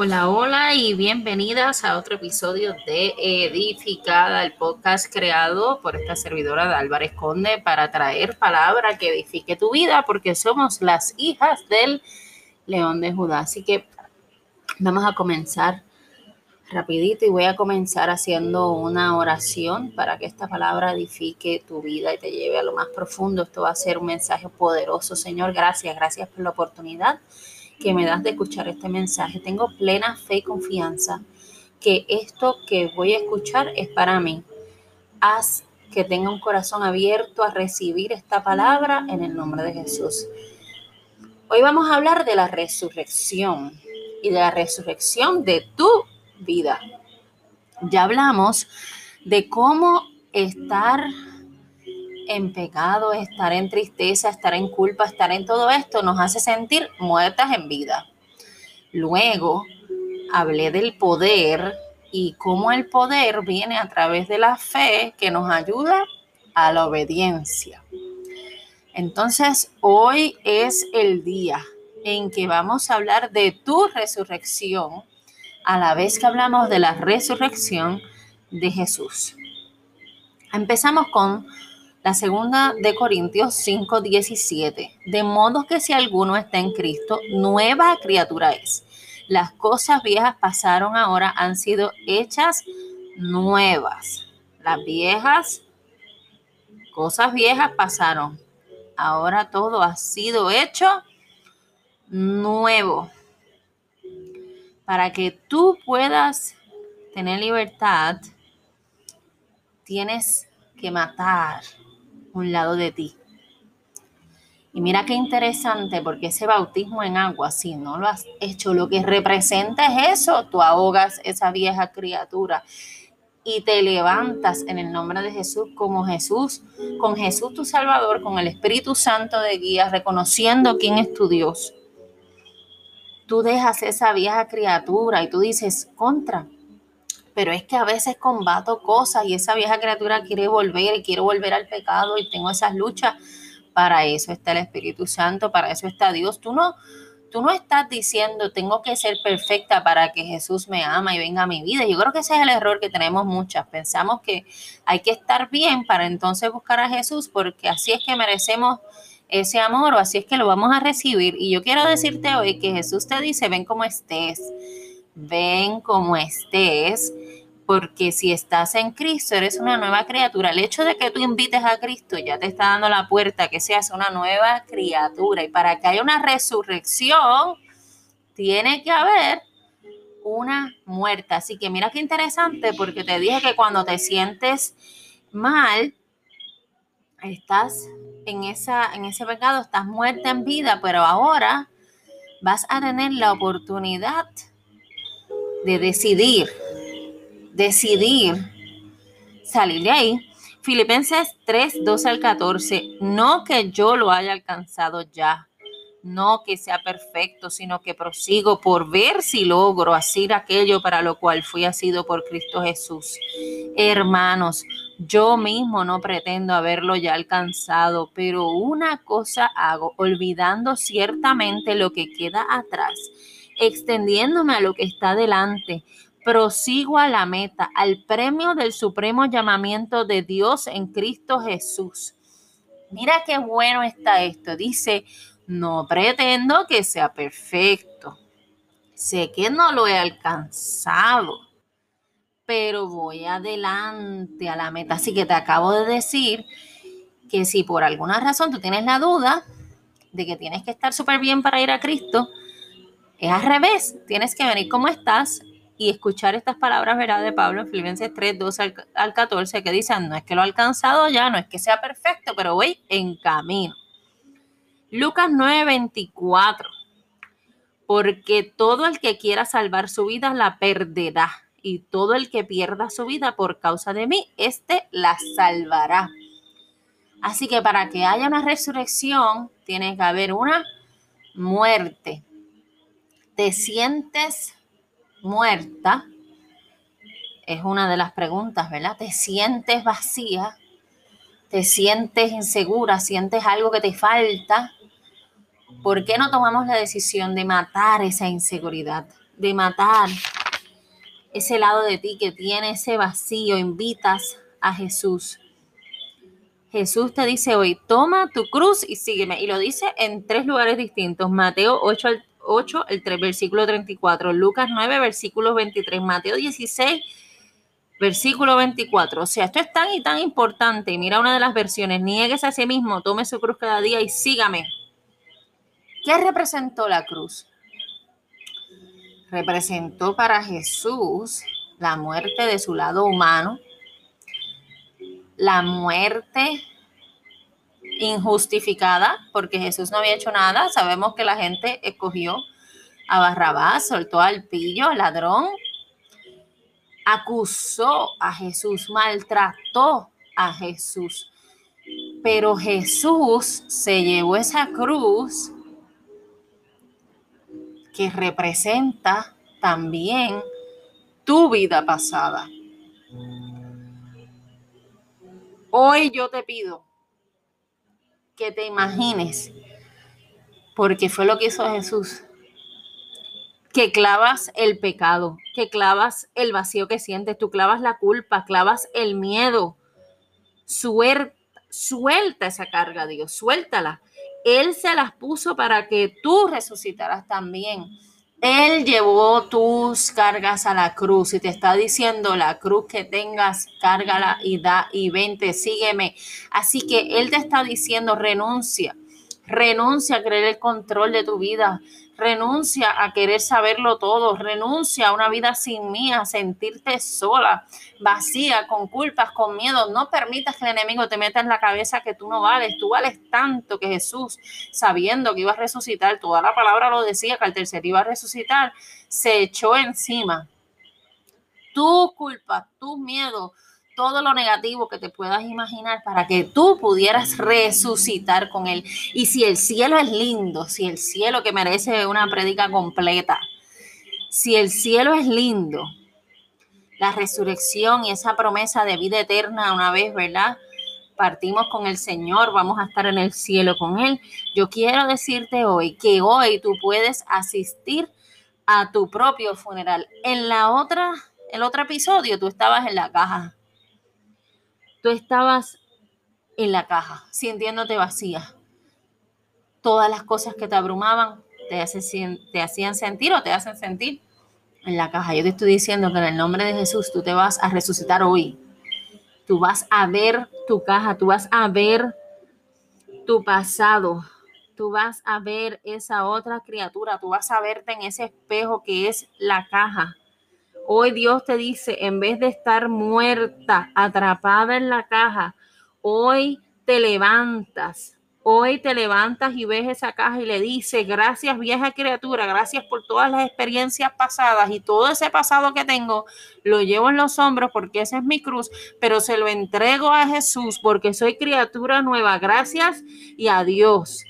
Hola, hola y bienvenidas a otro episodio de Edificada, el podcast creado por esta servidora de Álvarez Conde para traer palabra que edifique tu vida, porque somos las hijas del León de Judá. Así que vamos a comenzar rapidito y voy a comenzar haciendo una oración para que esta palabra edifique tu vida y te lleve a lo más profundo. Esto va a ser un mensaje poderoso. Señor, gracias, gracias por la oportunidad que me das de escuchar este mensaje. Tengo plena fe y confianza que esto que voy a escuchar es para mí. Haz que tenga un corazón abierto a recibir esta palabra en el nombre de Jesús. Hoy vamos a hablar de la resurrección y de la resurrección de tu vida. Ya hablamos de cómo estar en pecado, estar en tristeza, estar en culpa, estar en todo esto nos hace sentir muertas en vida. Luego hablé del poder y cómo el poder viene a través de la fe que nos ayuda a la obediencia. Entonces, hoy es el día en que vamos a hablar de tu resurrección, a la vez que hablamos de la resurrección de Jesús. Empezamos con la segunda de Corintios 5, 17. De modo que si alguno está en Cristo, nueva criatura es. Las cosas viejas pasaron ahora, han sido hechas nuevas. Las viejas, cosas viejas pasaron. Ahora todo ha sido hecho nuevo. Para que tú puedas tener libertad, tienes que matar un lado de ti. Y mira qué interesante, porque ese bautismo en agua, si no lo has hecho, lo que representa es eso, tú ahogas esa vieja criatura y te levantas en el nombre de Jesús como Jesús, con Jesús tu Salvador, con el Espíritu Santo de guía, reconociendo quién es tu Dios. Tú dejas esa vieja criatura y tú dices, contra, pero es que a veces combato cosas y esa vieja criatura quiere volver y quiero volver al pecado y tengo esas luchas. Para eso está el Espíritu Santo, para eso está Dios. Tú no, tú no estás diciendo tengo que ser perfecta para que Jesús me ama y venga a mi vida. Yo creo que ese es el error que tenemos muchas. Pensamos que hay que estar bien para entonces buscar a Jesús porque así es que merecemos ese amor o así es que lo vamos a recibir. Y yo quiero decirte hoy que Jesús te dice, ven como estés, ven como estés porque si estás en Cristo, eres una nueva criatura. El hecho de que tú invites a Cristo ya te está dando la puerta que seas una nueva criatura. Y para que haya una resurrección, tiene que haber una muerta. Así que mira qué interesante, porque te dije que cuando te sientes mal, estás en, esa, en ese pecado, estás muerta en vida, pero ahora vas a tener la oportunidad de decidir decidir salir de ahí. Filipenses 3, 12 al 14, no que yo lo haya alcanzado ya, no que sea perfecto, sino que prosigo por ver si logro hacer aquello para lo cual fui asido por Cristo Jesús. Hermanos, yo mismo no pretendo haberlo ya alcanzado, pero una cosa hago, olvidando ciertamente lo que queda atrás, extendiéndome a lo que está delante prosigo a la meta, al premio del supremo llamamiento de Dios en Cristo Jesús. Mira qué bueno está esto. Dice, no pretendo que sea perfecto. Sé que no lo he alcanzado, pero voy adelante a la meta. Así que te acabo de decir que si por alguna razón tú tienes la duda de que tienes que estar súper bien para ir a Cristo, es al revés. Tienes que venir como estás y escuchar estas palabras ¿verdad? de Pablo en Filipenses 3, 12 al, 14, que dicen, no es que lo he alcanzado ya, no es que sea perfecto, pero voy en camino. Lucas 9, 24, porque todo el que quiera salvar su vida la perderá, y todo el que pierda su vida por causa de mí, éste la salvará. Así que para que haya una resurrección, tiene que haber una muerte. Te sientes muerta, es una de las preguntas, ¿verdad? ¿Te sientes vacía? ¿Te sientes insegura? ¿Sientes algo que te falta? ¿Por qué no tomamos la decisión de matar esa inseguridad? de matar ese lado de ti que tiene ese vacío, invitas a Jesús. Jesús te dice hoy, toma tu cruz y sígueme. Y lo dice en tres lugares distintos. Mateo 8, 8 el 3, versículo 34. Lucas 9, versículo 23. Mateo 16, versículo 24. O sea, esto es tan y tan importante. Mira una de las versiones. Niegues a sí mismo, tome su cruz cada día y sígame. ¿Qué representó la cruz? Representó para Jesús la muerte de su lado humano, la muerte injustificada, porque Jesús no había hecho nada. Sabemos que la gente escogió a Barrabás, soltó al pillo, al ladrón, acusó a Jesús, maltrató a Jesús. Pero Jesús se llevó esa cruz que representa también tu vida pasada. Hoy yo te pido que te imagines, porque fue lo que hizo Jesús, que clavas el pecado, que clavas el vacío que sientes, tú clavas la culpa, clavas el miedo. Suelta, suelta esa carga, Dios, suéltala. Él se las puso para que tú resucitaras también. Él llevó tus cargas a la cruz y te está diciendo la cruz que tengas, cárgala y da y vente, sígueme. Así que Él te está diciendo renuncia, renuncia a querer el control de tu vida, renuncia a querer saberlo todo, renuncia a una vida sin mí, a sentirte sola, vacía, con culpas, con miedo. No permitas que el enemigo te meta en la cabeza que tú no vales, tú vales tanto que Jesús, sabiendo que iba a resucitar, toda la palabra lo decía, que al tercer iba a resucitar, se echó encima. Tu culpa, tu miedo, todo lo negativo que te puedas imaginar para que tú pudieras resucitar con Él. Y si el cielo es lindo, si el cielo que merece una prédica completa, si el cielo es lindo, la resurrección y esa promesa de vida eterna una vez, ¿verdad? Partimos con el Señor, vamos a estar en el cielo con Él. Yo quiero decirte hoy que hoy tú puedes asistir a tu propio funeral. En la otra, el otro episodio, tú estabas en la caja tú estabas en la caja, sintiéndote vacía. Todas las cosas que te abrumaban te, te hacían sentir o te hacen sentir en la caja. Yo te estoy diciendo que en el nombre de Jesús tú te vas a resucitar hoy. Tú vas a ver tu caja, tú vas a ver tu pasado, tú vas a ver esa otra criatura, tú vas a verte en ese espejo que es la caja. Hoy Dios te dice, en vez de estar muerta, atrapada en la caja, hoy te levantas. Hoy te levantas y ves esa caja y le dices, gracias vieja criatura, gracias por todas las experiencias pasadas y todo ese pasado que tengo, lo llevo en los hombros porque esa es mi cruz, pero se lo entrego a Jesús porque soy criatura nueva. Gracias y adiós.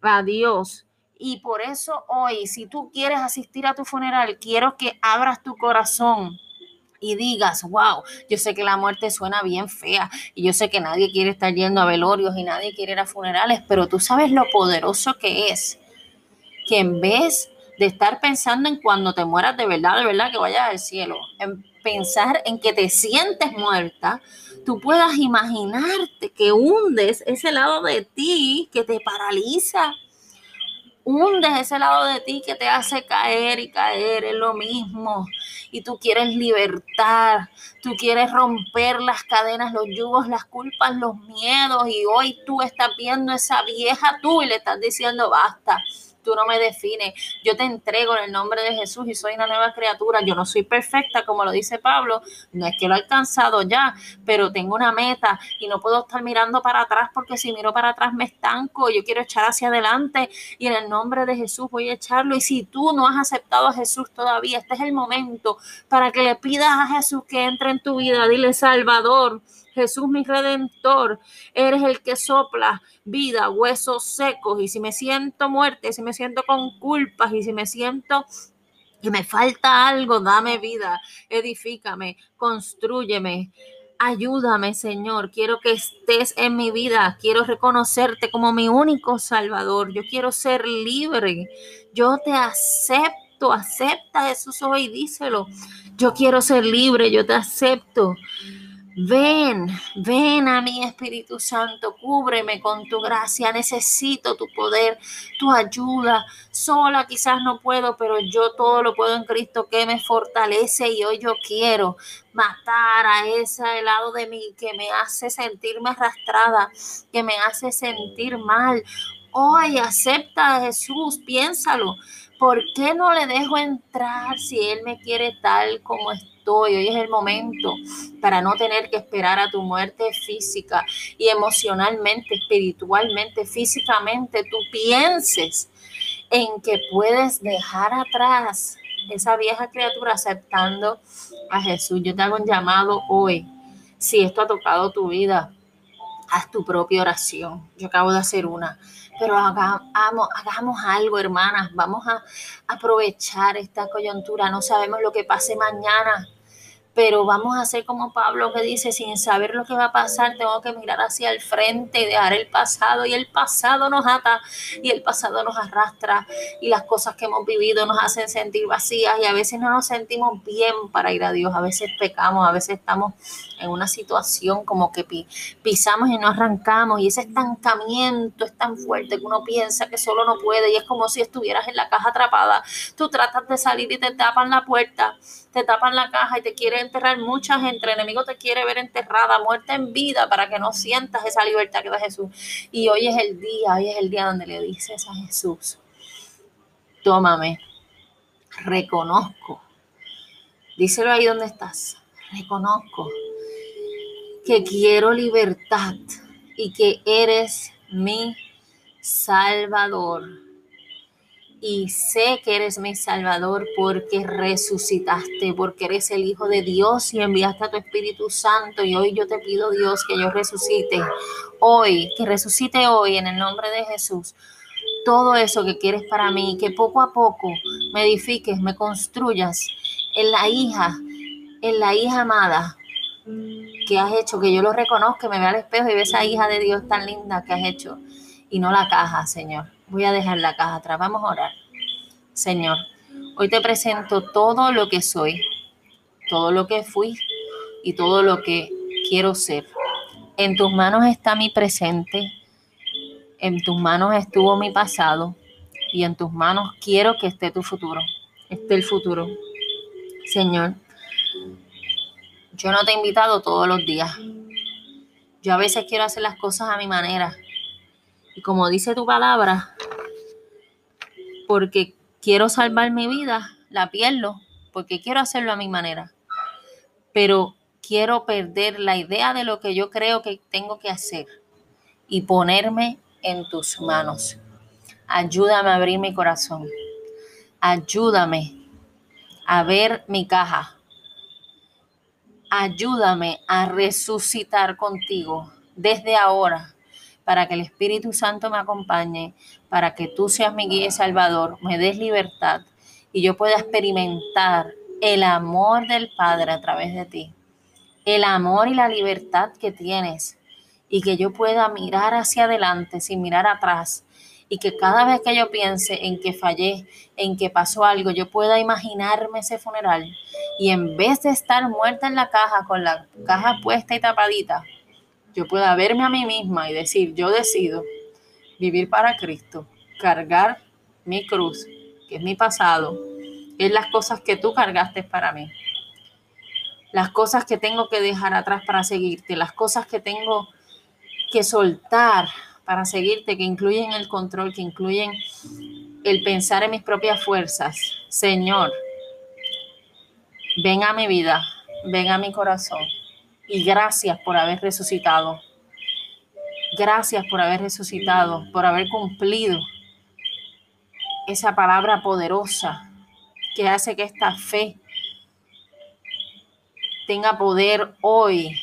Adiós. Y por eso hoy, si tú quieres asistir a tu funeral, quiero que abras tu corazón y digas, wow, yo sé que la muerte suena bien fea y yo sé que nadie quiere estar yendo a velorios y nadie quiere ir a funerales, pero tú sabes lo poderoso que es que en vez de estar pensando en cuando te mueras de verdad, de verdad que vayas al cielo, en pensar en que te sientes muerta, tú puedas imaginarte que hundes ese lado de ti que te paraliza hundes ese lado de ti que te hace caer y caer en lo mismo. Y tú quieres libertad, tú quieres romper las cadenas, los yugos, las culpas, los miedos. Y hoy tú estás viendo esa vieja tú y le estás diciendo basta tú no me defines. Yo te entrego en el nombre de Jesús y soy una nueva criatura. Yo no soy perfecta, como lo dice Pablo. No es que lo he alcanzado ya, pero tengo una meta y no puedo estar mirando para atrás porque si miro para atrás me estanco. Yo quiero echar hacia adelante y en el nombre de Jesús voy a echarlo. Y si tú no has aceptado a Jesús todavía, este es el momento para que le pidas a Jesús que entre en tu vida. Dile, Salvador. Jesús mi redentor, eres el que sopla vida, huesos secos. Y si me siento muerte, si me siento con culpas y si me siento que me falta algo, dame vida, edifícame, construyeme. Ayúdame, Señor. Quiero que estés en mi vida. Quiero reconocerte como mi único Salvador. Yo quiero ser libre. Yo te acepto acepta a Jesús hoy, díselo. Yo quiero ser libre, yo te acepto. Ven, ven a mí Espíritu Santo, cúbreme con tu gracia, necesito tu poder, tu ayuda. Sola quizás no puedo, pero yo todo lo puedo en Cristo que me fortalece y hoy yo quiero matar a ese lado de mí que me hace sentirme arrastrada, que me hace sentir mal. Hoy acepta a Jesús, piénsalo. ¿Por qué no le dejo entrar si Él me quiere tal como estoy? Hoy es el momento para no tener que esperar a tu muerte física y emocionalmente, espiritualmente, físicamente. Tú pienses en que puedes dejar atrás esa vieja criatura aceptando a Jesús. Yo te hago un llamado hoy. Si esto ha tocado tu vida, haz tu propia oración. Yo acabo de hacer una pero hagamos, hagamos algo, hermanas. Vamos a aprovechar esta coyuntura. No sabemos lo que pase mañana pero vamos a hacer como Pablo que dice, sin saber lo que va a pasar, tengo que mirar hacia el frente y dejar el pasado, y el pasado nos ata, y el pasado nos arrastra, y las cosas que hemos vivido nos hacen sentir vacías, y a veces no nos sentimos bien para ir a Dios, a veces pecamos, a veces estamos en una situación como que pisamos y no arrancamos, y ese estancamiento es tan fuerte que uno piensa que solo no puede, y es como si estuvieras en la caja atrapada, tú tratas de salir y te tapan la puerta, te tapan la caja y te quieren enterrar mucha gente, el enemigo te quiere ver enterrada, muerta en vida, para que no sientas esa libertad que da Jesús. Y hoy es el día, hoy es el día donde le dices a Jesús, tómame, reconozco, díselo ahí donde estás, reconozco que quiero libertad y que eres mi Salvador y sé que eres mi Salvador porque resucitaste, porque eres el Hijo de Dios y enviaste a tu Espíritu Santo. Y hoy yo te pido, Dios, que yo resucite hoy, que resucite hoy en el nombre de Jesús. Todo eso que quieres para mí, que poco a poco me edifiques, me construyas en la hija, en la hija amada que has hecho, que yo lo reconozca, me vea al espejo y ve esa hija de Dios tan linda que has hecho y no la caja, Señor. Voy a dejar la caja atrás. Vamos a orar. Señor, hoy te presento todo lo que soy, todo lo que fui y todo lo que quiero ser. En tus manos está mi presente, en tus manos estuvo mi pasado y en tus manos quiero que esté tu futuro, esté el futuro. Señor, yo no te he invitado todos los días. Yo a veces quiero hacer las cosas a mi manera. Y como dice tu palabra, porque quiero salvar mi vida, la pierdo, porque quiero hacerlo a mi manera. Pero quiero perder la idea de lo que yo creo que tengo que hacer y ponerme en tus manos. Ayúdame a abrir mi corazón. Ayúdame a ver mi caja. Ayúdame a resucitar contigo desde ahora para que el Espíritu Santo me acompañe, para que tú seas mi guía y salvador, me des libertad y yo pueda experimentar el amor del Padre a través de ti, el amor y la libertad que tienes y que yo pueda mirar hacia adelante sin mirar atrás y que cada vez que yo piense en que fallé, en que pasó algo, yo pueda imaginarme ese funeral y en vez de estar muerta en la caja con la caja puesta y tapadita, yo pueda verme a mí misma y decir, yo decido vivir para Cristo, cargar mi cruz, que es mi pasado, es las cosas que tú cargaste para mí, las cosas que tengo que dejar atrás para seguirte, las cosas que tengo que soltar para seguirte, que incluyen el control, que incluyen el pensar en mis propias fuerzas. Señor, ven a mi vida, ven a mi corazón y gracias por haber resucitado. Gracias por haber resucitado, por haber cumplido esa palabra poderosa que hace que esta fe tenga poder hoy,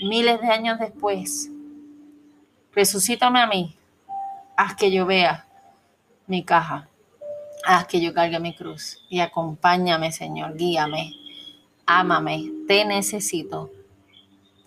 miles de años después. Resucítame a mí. Haz que yo vea mi caja. Haz que yo cargue mi cruz. Y acompáñame, Señor. Guíame. Ámame. Te necesito.